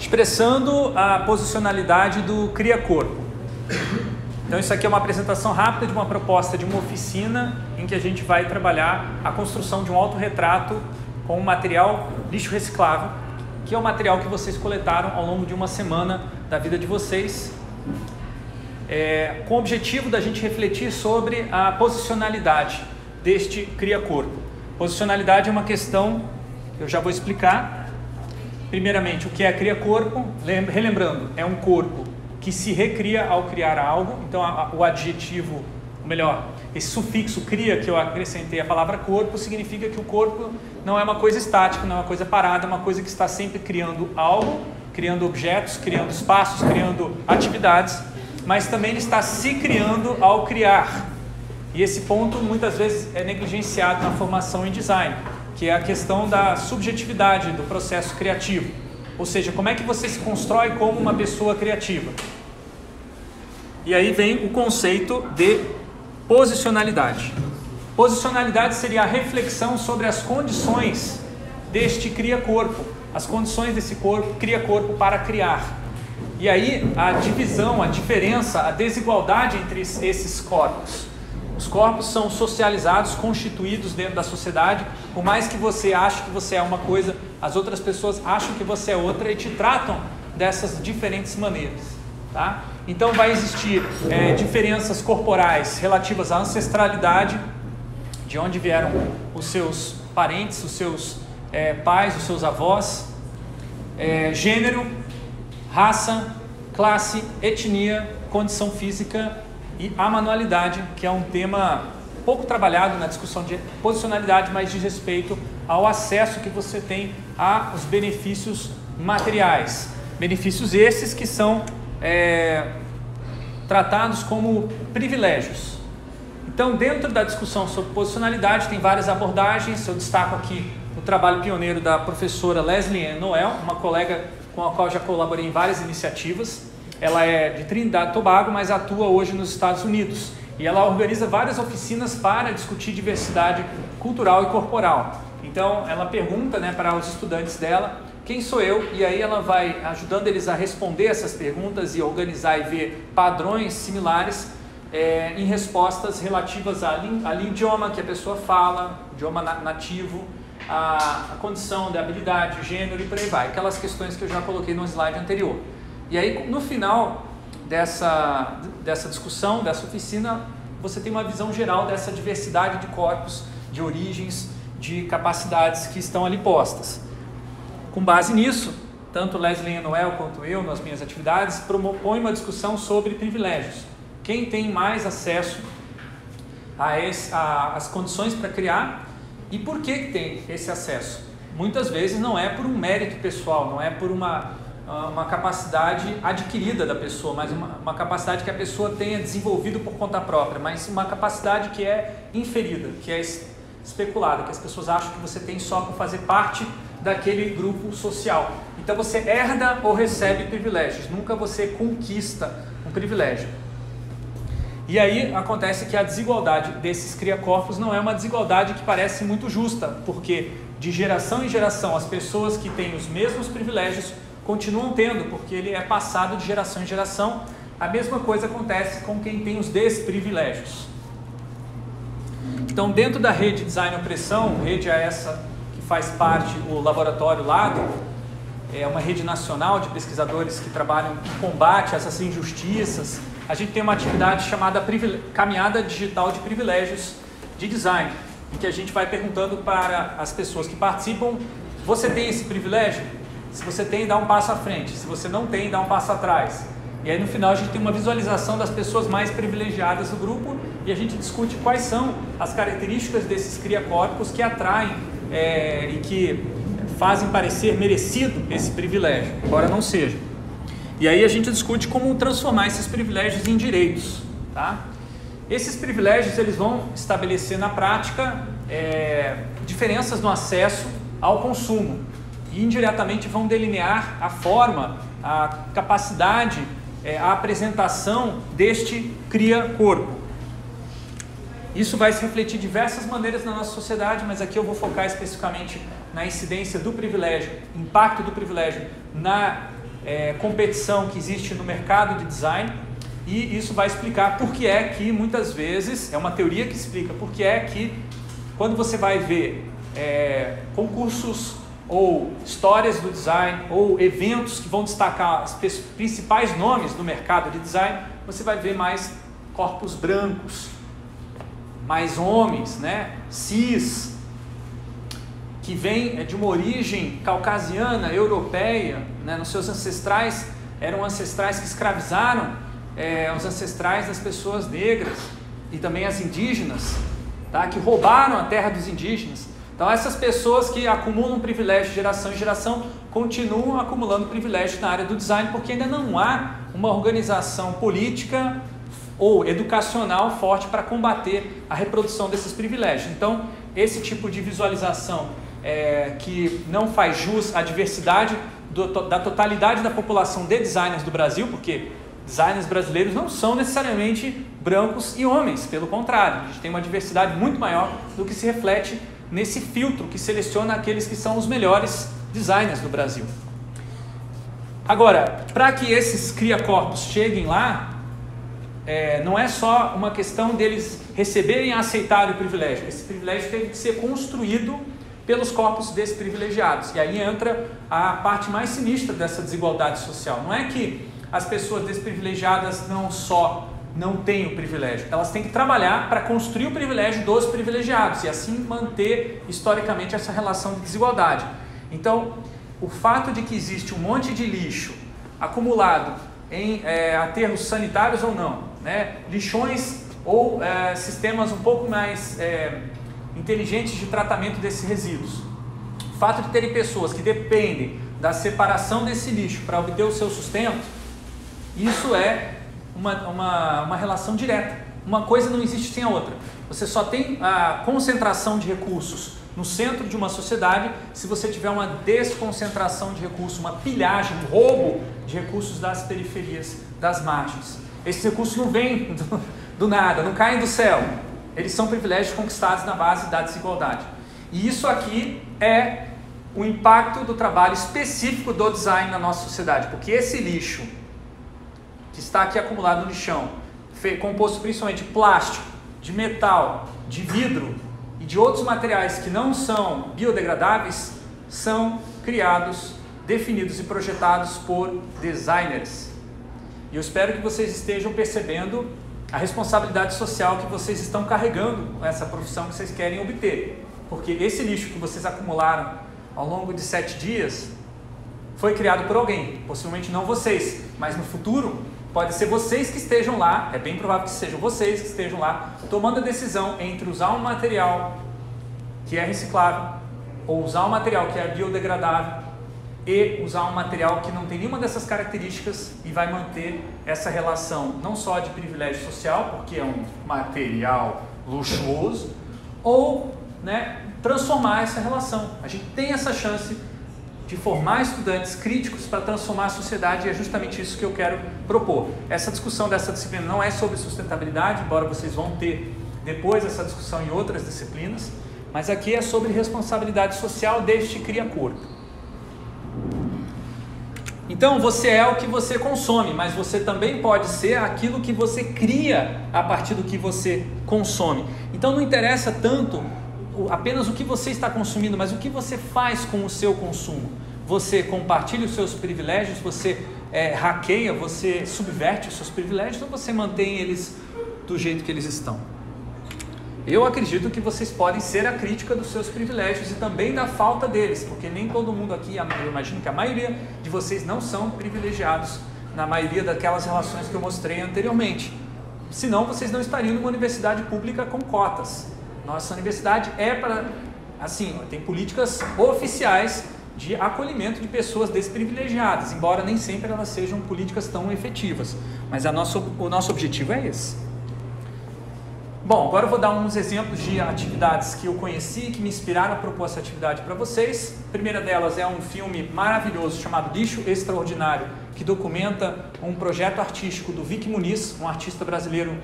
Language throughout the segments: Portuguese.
expressando a posicionalidade do cria-corpo. Então, isso aqui é uma apresentação rápida de uma proposta de uma oficina em que a gente vai trabalhar a construção de um autorretrato com um material lixo reciclável, que é o material que vocês coletaram ao longo de uma semana da vida de vocês, é, com o objetivo da gente refletir sobre a posicionalidade deste cria-corpo. Posicionalidade é uma questão que eu já vou explicar. Primeiramente, o que é cria-corpo? Relembrando, é um corpo que se recria ao criar algo. Então, a, o adjetivo, ou melhor, esse sufixo cria que eu acrescentei a palavra corpo significa que o corpo não é uma coisa estática, não é uma coisa parada, é uma coisa que está sempre criando algo, criando objetos, criando espaços, criando atividades, mas também ele está se criando ao criar. E esse ponto muitas vezes é negligenciado na formação em design, que é a questão da subjetividade do processo criativo. Ou seja, como é que você se constrói como uma pessoa criativa? E aí vem o conceito de posicionalidade. Posicionalidade seria a reflexão sobre as condições deste cria-corpo, as condições desse corpo, cria-corpo para criar. E aí a divisão, a diferença, a desigualdade entre esses corpos. Os corpos são socializados, constituídos dentro da sociedade. Por mais que você ache que você é uma coisa, as outras pessoas acham que você é outra e te tratam dessas diferentes maneiras. Tá? Então vai existir é, diferenças corporais relativas à ancestralidade, de onde vieram os seus parentes, os seus é, pais, os seus avós, é, gênero, raça, classe, etnia, condição física e a manualidade, que é um tema pouco trabalhado na discussão de posicionalidade, mas diz respeito ao acesso que você tem aos benefícios materiais. Benefícios esses que são é, tratados como privilégios. Então, dentro da discussão sobre posicionalidade, tem várias abordagens. Eu destaco aqui o trabalho pioneiro da professora Leslie Noel, uma colega com a qual já colaborei em várias iniciativas. Ela é de Trinidad e Tobago, mas atua hoje nos Estados Unidos. E ela organiza várias oficinas para discutir diversidade cultural e corporal. Então, ela pergunta né, para os estudantes dela quem sou eu, e aí ela vai ajudando eles a responder essas perguntas e organizar e ver padrões similares é, em respostas relativas ao idioma que a pessoa fala, idioma nativo, a, condição da habilidade, gênero e por aí vai. Aquelas questões que eu já coloquei no slide anterior. E aí, no final dessa, dessa discussão, dessa oficina, você tem uma visão geral dessa diversidade de corpos, de origens, de capacidades que estão ali postas. Com base nisso, tanto Leslie Noel quanto eu, nas minhas atividades, propõe uma discussão sobre privilégios. Quem tem mais acesso as condições para criar e por que tem esse acesso? Muitas vezes não é por um mérito pessoal, não é por uma uma capacidade adquirida da pessoa, mas uma, uma, capacidade que a pessoa tenha desenvolvido por conta própria, mas uma capacidade que é inferida, que é especulada, que as pessoas acham que você tem só por fazer parte daquele grupo social. Então você herda ou recebe privilégios, nunca você conquista um privilégio. E aí acontece que a desigualdade desses cria-corpos não é uma desigualdade que parece muito justa, porque de geração em geração as pessoas que têm os mesmos privilégios continuam tendo, porque ele é passado de geração em geração. A mesma coisa acontece com quem tem os desprivilégios. Então, dentro da rede Design Opressão, rede é essa que faz parte o laboratório Lado, é uma rede nacional de pesquisadores que trabalham em combate a essas injustiças. A gente tem uma atividade chamada Caminhada Digital de Privilégios de Design, em que a gente vai perguntando para as pessoas que participam: você tem esse privilégio? Se você tem, dá um passo à frente. Se você não tem, dá um passo atrás. E aí no final a gente tem uma visualização das pessoas mais privilegiadas do grupo e a gente discute quais são as características desses cria-corpos que atraem é, e que fazem parecer merecido esse privilégio, embora não seja. E aí a gente discute como transformar esses privilégios em direitos. Tá? Esses privilégios eles vão estabelecer na prática é, diferenças no acesso ao consumo e indiretamente vão delinear a forma, a capacidade, é, a apresentação deste cria-corpo. Isso vai se refletir de diversas maneiras na nossa sociedade, mas aqui eu vou focar especificamente na incidência do privilégio, impacto do privilégio na é, competição que existe no mercado de design e isso vai explicar por que é que muitas vezes, é uma teoria que explica por que é que quando você vai ver é, concursos ou histórias do design ou eventos que vão destacar os principais nomes do mercado de design, você vai ver mais corpos brancos, mais homens, né, cis, que vêm de uma origem caucasiana, europeia, né, nos seus ancestrais, eram ancestrais que escravizaram é, os ancestrais das pessoas negras e também as indígenas, tá, que roubaram a terra dos indígenas. Então, essas pessoas que acumulam privilégio de geração em geração continuam acumulando privilégio na área do design, porque ainda não há uma organização política ou educacional forte para combater a reprodução desses privilégios. Então, esse tipo de visualização é, que não faz jus à diversidade do, da totalidade da população de designers do Brasil, porque designers brasileiros não são necessariamente brancos e homens, pelo contrário, a gente tem uma diversidade muito maior do que se reflete nesse filtro que seleciona aqueles que são os melhores designers do Brasil. Agora, para que esses cria-corpos cheguem lá, é, não é só uma questão deles receberem e aceitarem o privilégio. Esse privilégio teve que ser construído pelos corpos desprivilegiados. E aí entra a parte mais sinistra dessa desigualdade social. Não é que as pessoas desprivilegiadas não só não têm o privilégio. Elas têm que trabalhar para construir o privilégio dos privilegiados e assim manter historicamente essa relação de desigualdade. Então, o fato de que existe um monte de lixo acumulado em é, aterros sanitários ou não, né, lixões ou é, sistemas um pouco mais é, inteligentes de tratamento desses resíduos. O fato de terem pessoas que dependem da separação desse lixo para obter o seu sustento, isso é uma, uma, uma relação direta. Uma coisa não existe sem a outra. Você só tem a concentração de recursos no centro de uma sociedade se você tiver uma desconcentração de recursos, uma pilhagem, um roubo de recursos das periferias, das margens. Esses recursos não vêm do, do nada, não caem do céu. Eles são privilégios conquistados na base da desigualdade. E isso aqui é o impacto do trabalho específico do design na nossa sociedade, porque esse lixo que está aqui acumulado no lixão, composto principalmente de plástico, de metal, de vidro e de outros materiais que não são biodegradáveis, são criados, definidos e projetados por designers. E eu espero que vocês estejam percebendo a responsabilidade social que vocês estão carregando com essa profissão que vocês querem obter. Porque esse lixo que vocês acumularam ao longo de sete dias foi criado por alguém, possivelmente não vocês, mas no futuro Pode ser vocês que estejam lá, é bem provável que sejam vocês que estejam lá, tomando a decisão entre usar um material que é reciclável ou usar um material que é biodegradável e usar um material que não tem nenhuma dessas características e vai manter essa relação não só de privilégio social, porque é um material luxuoso, ou né, transformar essa relação. A gente tem essa chance de formar estudantes críticos para transformar a sociedade e é justamente isso que eu quero propor. Essa discussão dessa disciplina não é sobre sustentabilidade, embora vocês vão ter depois essa discussão em outras disciplinas, mas aqui é sobre responsabilidade social deste cria-corpo. Então você é o que você consome, mas você também pode ser aquilo que você cria a partir do que você consome. Então não interessa tanto apenas o que você está consumindo, mas o que você faz com o seu consumo. Você compartilha os seus privilégios, você é, hackeia, você subverte os seus privilégios ou você mantém eles do jeito que eles estão? Eu acredito que vocês podem ser a crítica dos seus privilégios e também da falta deles, porque nem todo mundo aqui, eu imagino que a maioria de vocês não são privilegiados na maioria daquelas relações que eu mostrei anteriormente. Senão vocês não estariam numa universidade pública com cotas. Nossa universidade é para, assim, tem políticas oficiais de acolhimento de pessoas desprivilegiadas, embora nem sempre elas sejam políticas tão efetivas. Mas a nosso, o nosso objetivo é esse. Bom, agora eu vou dar uns exemplos de atividades que eu conheci, que me inspiraram a propor essa atividade para vocês. A primeira delas é um filme maravilhoso chamado Lixo Extraordinário, que documenta um projeto artístico do Vic Muniz, um artista brasileiro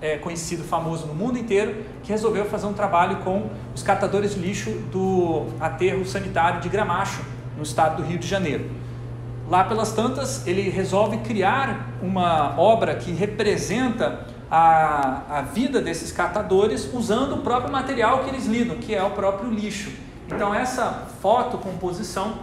é, conhecido, famoso no mundo inteiro, que resolveu fazer um trabalho com os catadores de lixo do aterro sanitário de Gramacho, no estado do Rio de Janeiro. lá pelas tantas, ele resolve criar uma obra que representa a, a vida desses catadores usando o próprio material que eles lidam, que é o próprio lixo. Então, essa fotocomposição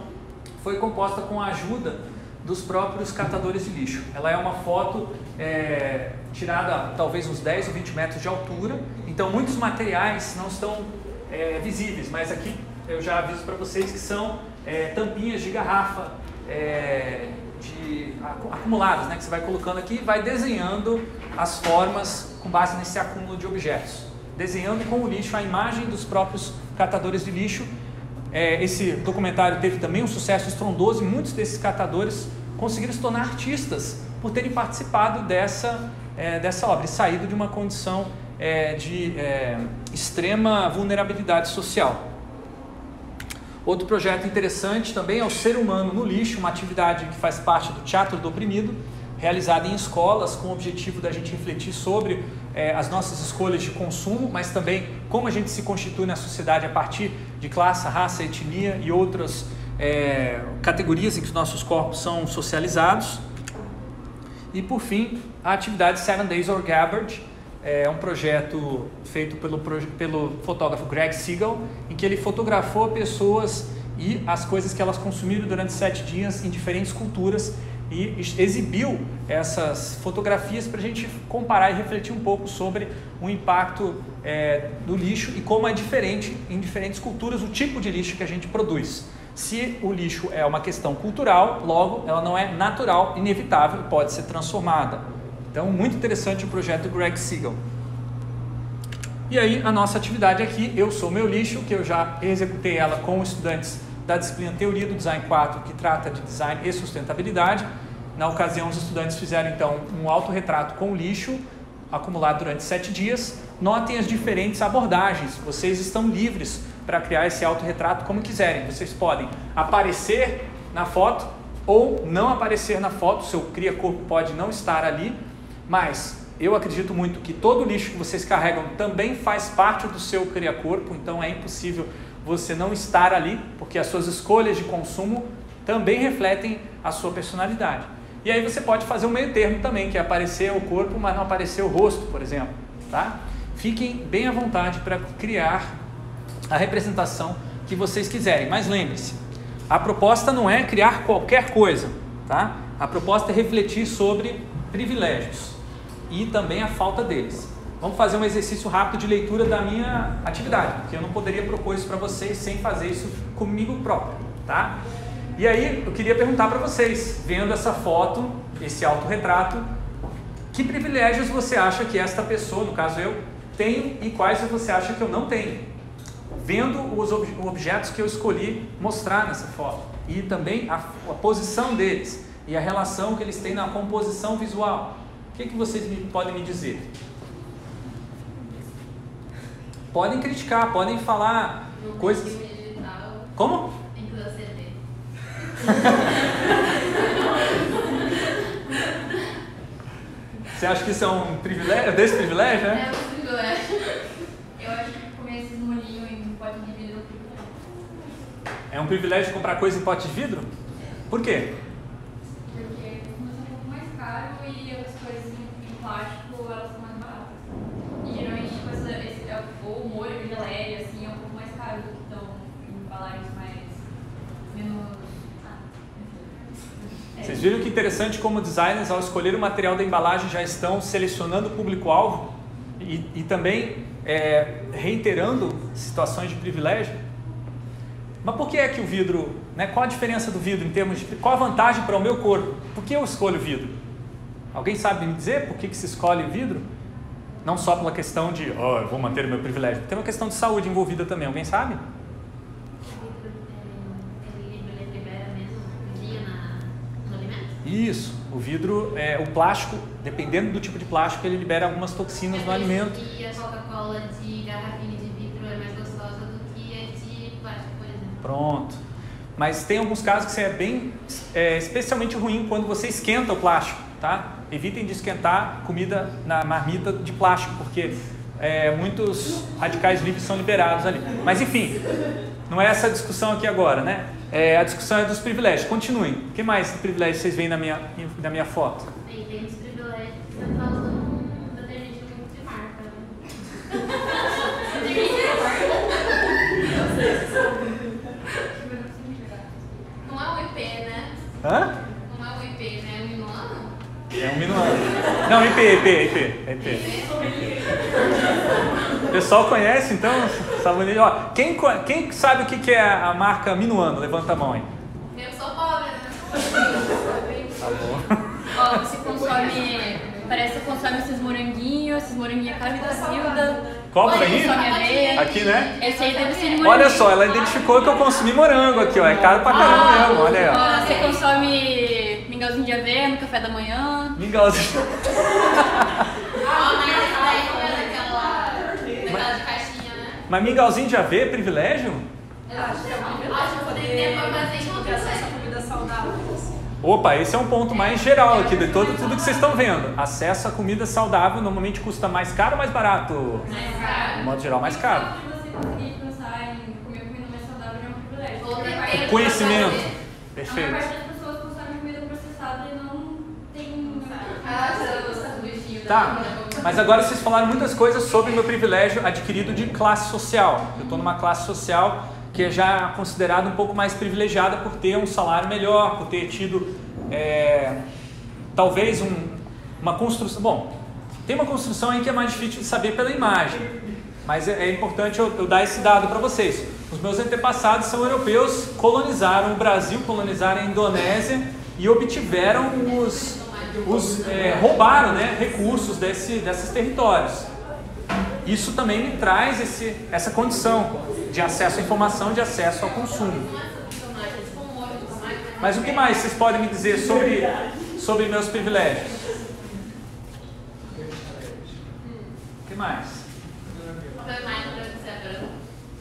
foi composta com a ajuda dos próprios catadores de lixo. Ela é uma foto é, tirada talvez uns 10 ou 20 metros de altura, então muitos materiais não estão é, visíveis, mas aqui eu já aviso para vocês que são é, tampinhas de garrafa é, de, acumuladas, né, que você vai colocando aqui e vai desenhando as formas com base nesse acúmulo de objetos. Desenhando com o lixo a imagem dos próprios catadores de lixo. É, esse documentário teve também um sucesso estrondoso e muitos desses catadores conseguiram se tornar artistas por terem participado dessa, é, dessa obra e saído de uma condição é, de é, extrema vulnerabilidade social. Outro projeto interessante também é o Ser Humano no Lixo, uma atividade que faz parte do Teatro do Oprimido, realizada em escolas com o objetivo da gente refletir sobre é, as nossas escolhas de consumo, mas também como a gente se constitui na sociedade a partir de classe, raça, etnia e outras é, categorias em que os nossos corpos são socializados. E por fim, a atividade Seven Days or Gabbard, é um projeto feito pelo, pelo fotógrafo Greg Siegel, em que ele fotografou pessoas e as coisas que elas consumiram durante sete dias em diferentes culturas e exibiu essas fotografias para a gente comparar e refletir um pouco sobre o impacto é, do lixo e como é diferente em diferentes culturas o tipo de lixo que a gente produz. Se o lixo é uma questão cultural, logo ela não é natural, inevitável e pode ser transformada. Então, muito interessante o projeto Greg Siegel. E aí, a nossa atividade aqui, Eu Sou Meu Lixo, que eu já executei ela com estudantes da disciplina Teoria do Design 4, que trata de design e sustentabilidade. Na ocasião, os estudantes fizeram então um autorretrato com lixo acumulado durante sete dias. Notem as diferentes abordagens. Vocês estão livres para criar esse autorretrato como quiserem. Vocês podem aparecer na foto ou não aparecer na foto. Seu cria-corpo pode não estar ali mas eu acredito muito que todo o lixo que vocês carregam também faz parte do seu cria-corpo, então é impossível você não estar ali, porque as suas escolhas de consumo também refletem a sua personalidade. E aí você pode fazer um meio termo também, que é aparecer o corpo, mas não aparecer o rosto, por exemplo. Tá? Fiquem bem à vontade para criar a representação que vocês quiserem. Mas lembre-se, a proposta não é criar qualquer coisa. Tá? A proposta é refletir sobre privilégios e também a falta deles. Vamos fazer um exercício rápido de leitura da minha atividade, porque eu não poderia propor isso para vocês sem fazer isso comigo próprio, tá? E aí eu queria perguntar para vocês, vendo essa foto, esse autorretrato, que privilégios você acha que esta pessoa, no caso eu, tem e quais você acha que eu não tenho? Vendo os ob objetos que eu escolhi mostrar nessa foto e também a, a posição deles e a relação que eles têm na composição visual. O que, que vocês me, podem me dizer? Podem criticar, podem falar coisas. Como? Você acha que isso é um privilégio, é desse privilégio, né? É um privilégio. Eu acho que comer esses molhinhos em pote de vidro é um privilégio. É um privilégio comprar coisa em pote de vidro? Por quê? Porque costuma ser um pouco mais caro e as coisas em, em plástico elas são mais baratas. E geralmente tipo, essa, esse, é, ou o molho de geleia assim, é um pouco mais caro do que estão em embalagens mais. menos. Ah, enfim. É. Vocês viram que interessante como designers, ao escolher o material da embalagem, já estão selecionando o público-alvo e, e também é, reiterando situações de privilégio? Mas por que é que o vidro, né, qual a diferença do vidro em termos de, qual a vantagem para o meu corpo? Por que eu escolho vidro? Alguém sabe me dizer por que, que se escolhe vidro? Não só pela questão de, oh, eu vou manter o meu privilégio, tem uma questão de saúde envolvida também, alguém sabe? Ele, ele libera mesmo dia na, no alimento? Isso, o vidro, é, o plástico, dependendo do tipo de plástico, ele libera algumas toxinas no alimento. E a Coca-Cola de garrafinha de vidro é mais gostosa do que a de plástico, por exemplo. Pronto. Mas tem alguns casos que isso é bem, é, especialmente ruim quando você esquenta o plástico, tá? Evitem de esquentar comida na marmita de plástico, porque é, muitos radicais livres são liberados ali. Mas enfim, não é essa discussão aqui agora, né? É, a discussão é dos privilégios. Continuem. O que mais de privilégio vocês veem na minha, na minha foto? Aí tem os privilégios que tá usando um detergente de marca. Não é um IP, né? Hã? Não é um IP, né? É um minuano? É um minuano. Não, IP, IP, IP. IP. O pessoal conhece, então, sabonete. Ó, quem, quem sabe o que que é a marca Minuano? Levanta a mão aí. Eu sou pobre, né? Tá bom. Ó, você consome. Parece que consome esses moranguinhos, esses moranguinhos Carlos da Silda. Qual consome aveia. Aqui, né? Esse aí deve ser de moranguinho. Olha só, ela identificou que eu consumi morango aqui, ó. É caro pra caramba mesmo, olha aí, ó. Ó, Você consome mingauzinho de aveia no café da manhã. Mingauzinho. Ah, mas esse daí não é daquela. daquela de caixinha, né? Mas mingauzinho de aveia é privilégio? Acho que tem tempo pra fazer em outra coisa. comida saudável. Opa, esse é um ponto mais geral aqui de todo, tudo que vocês estão vendo. Acesso a comida saudável normalmente custa mais caro ou mais barato? Mais caro. De modo geral, mais caro. É um privilégio. Maior- Conhecimento. A maior Perfeito. parte das pessoas consomem comida processada e não tem. Ah, você gosta do bichinho da Tá, comida. Mas agora vocês falaram muitas coisas sobre meu privilégio adquirido de classe social. Eu estou numa classe social que é já considerada um pouco mais privilegiada por ter um salário melhor, por ter tido é, talvez um- uma construção. Bom, tem uma construção aí que é mais difícil de saber pela imagem, mas é, é importante eu, eu dar esse dado para vocês. Os meus antepassados são europeus, colonizaram o Brasil, colonizaram a Indonésia e obtiveram os, os é, roubaram né, recursos desse, desses territórios. Isso também me traz esse, essa condição de acesso à informação, de acesso ao consumo. Mas o que mais vocês podem me dizer sobre, sobre meus privilégios? O que mais?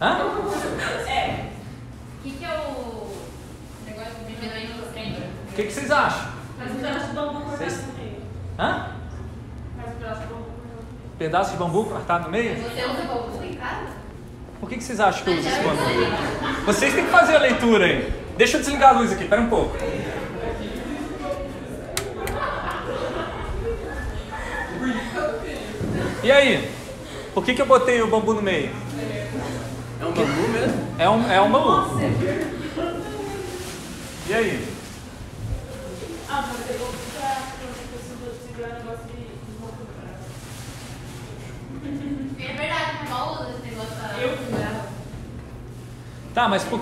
É? Hã? O que, que é o negócio do? O que, que vocês acham? Mas um pedaço de bambu cortado Vocês- no meio. Hã? Mas um pedaço de bambu cortado Pedaço de bambu cortado no meio? Você usa bambu em casa? Por que, que vocês acham que eu uso esse bambu? Vocês têm que fazer a leitura aí. Deixa eu desligar a luz aqui, pera um pouco. E aí? Por que, que eu botei o bambu no meio? É um bambu mesmo? É um, é um bambu. E aí? Ah, mas eu vou pra pra segurar o negócio de de bambu. É verdade, meu irmão usa esse negócio da. Tá, mas por,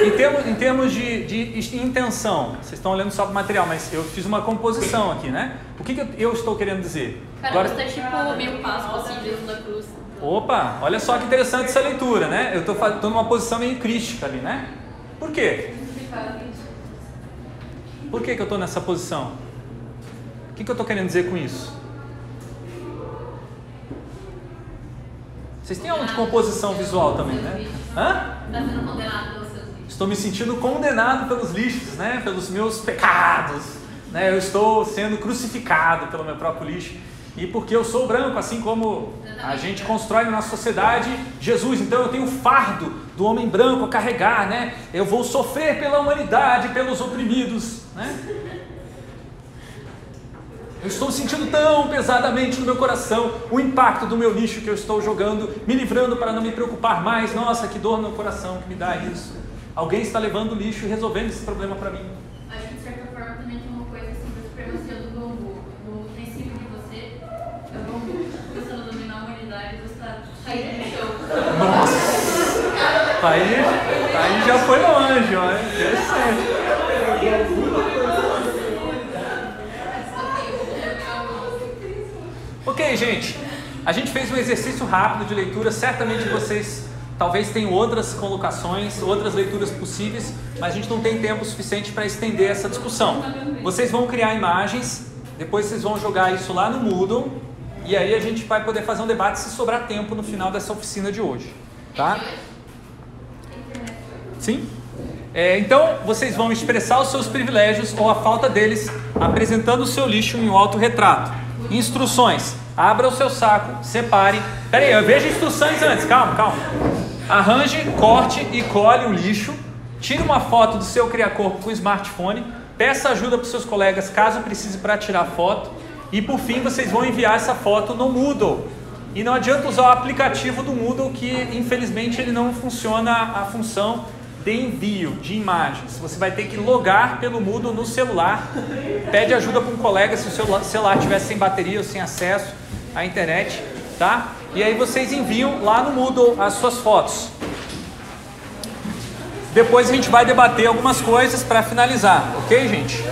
em termos, em termos de, de intenção, vocês estão olhando só para o material, mas eu fiz uma composição aqui, né? O que, que eu, eu estou querendo dizer? Cara, você tá tipo meio passo assim, Jesus da cruz. Opa, olha só que interessante essa leitura, né? Eu estou tô numa posição meio crística ali, né? Por quê? Por que, que eu estou nessa posição? O que, que eu estou querendo dizer com isso? Vocês têm aula de composição visual também, né? Hã? Tá sendo condenado pelos seus filhos. Estou me sentindo condenado pelos lixos, né? Pelos meus pecados, né? Eu estou sendo crucificado pelo meu próprio lixo. E porque eu sou branco, assim como a gente constrói na nossa sociedade Jesus, então eu tenho o fardo do homem branco a carregar, né? Eu vou sofrer pela humanidade, pelos oprimidos, né? Eu estou sentindo tão pesadamente no meu coração o impacto do meu lixo que eu estou jogando, me livrando para não me preocupar mais. Nossa, que dor no meu coração que me dá isso. Alguém está levando o lixo e resolvendo esse problema para mim. Acho que de certa forma também tem uma coisa assim da supremacia do bambu. No princípio de você é o bambu. A dominar a humanidade, você tá caindo no chão. Nossa! Aí, aí já foi longe, ó. Interessante. Ok, gente. A gente fez um exercício rápido de leitura. Certamente vocês talvez tenham outras colocações, outras leituras possíveis, mas a gente não tem tempo suficiente para estender essa discussão. Vocês vão criar imagens, depois vocês vão jogar isso lá no Moodle e aí a gente vai poder fazer um debate se sobrar tempo no final dessa oficina de hoje, tá? Sim? É, então, vocês vão expressar os seus privilégios ou a falta deles apresentando o seu lixo em um autorretrato. Instruções. Abra o seu saco, separe. Pera aí, eu vejo instruções antes. Calma, calma. Arranje, corte e colhe o lixo. Tire uma foto do seu criacorpo com o smartphone, peça ajuda para os seus colegas caso precise para tirar foto e por fim vocês vão enviar essa foto no Moodle. E não adianta usar o aplicativo do Moodle que infelizmente ele não funciona a função de envio de imagens. Você vai ter que logar pelo Moodle no celular. Pede ajuda para um colega se o seu celular estiver sem bateria ou sem acesso à internet, tá? E aí vocês enviam lá no Moodle as suas fotos. Depois a gente vai debater algumas coisas para finalizar, ok, gente?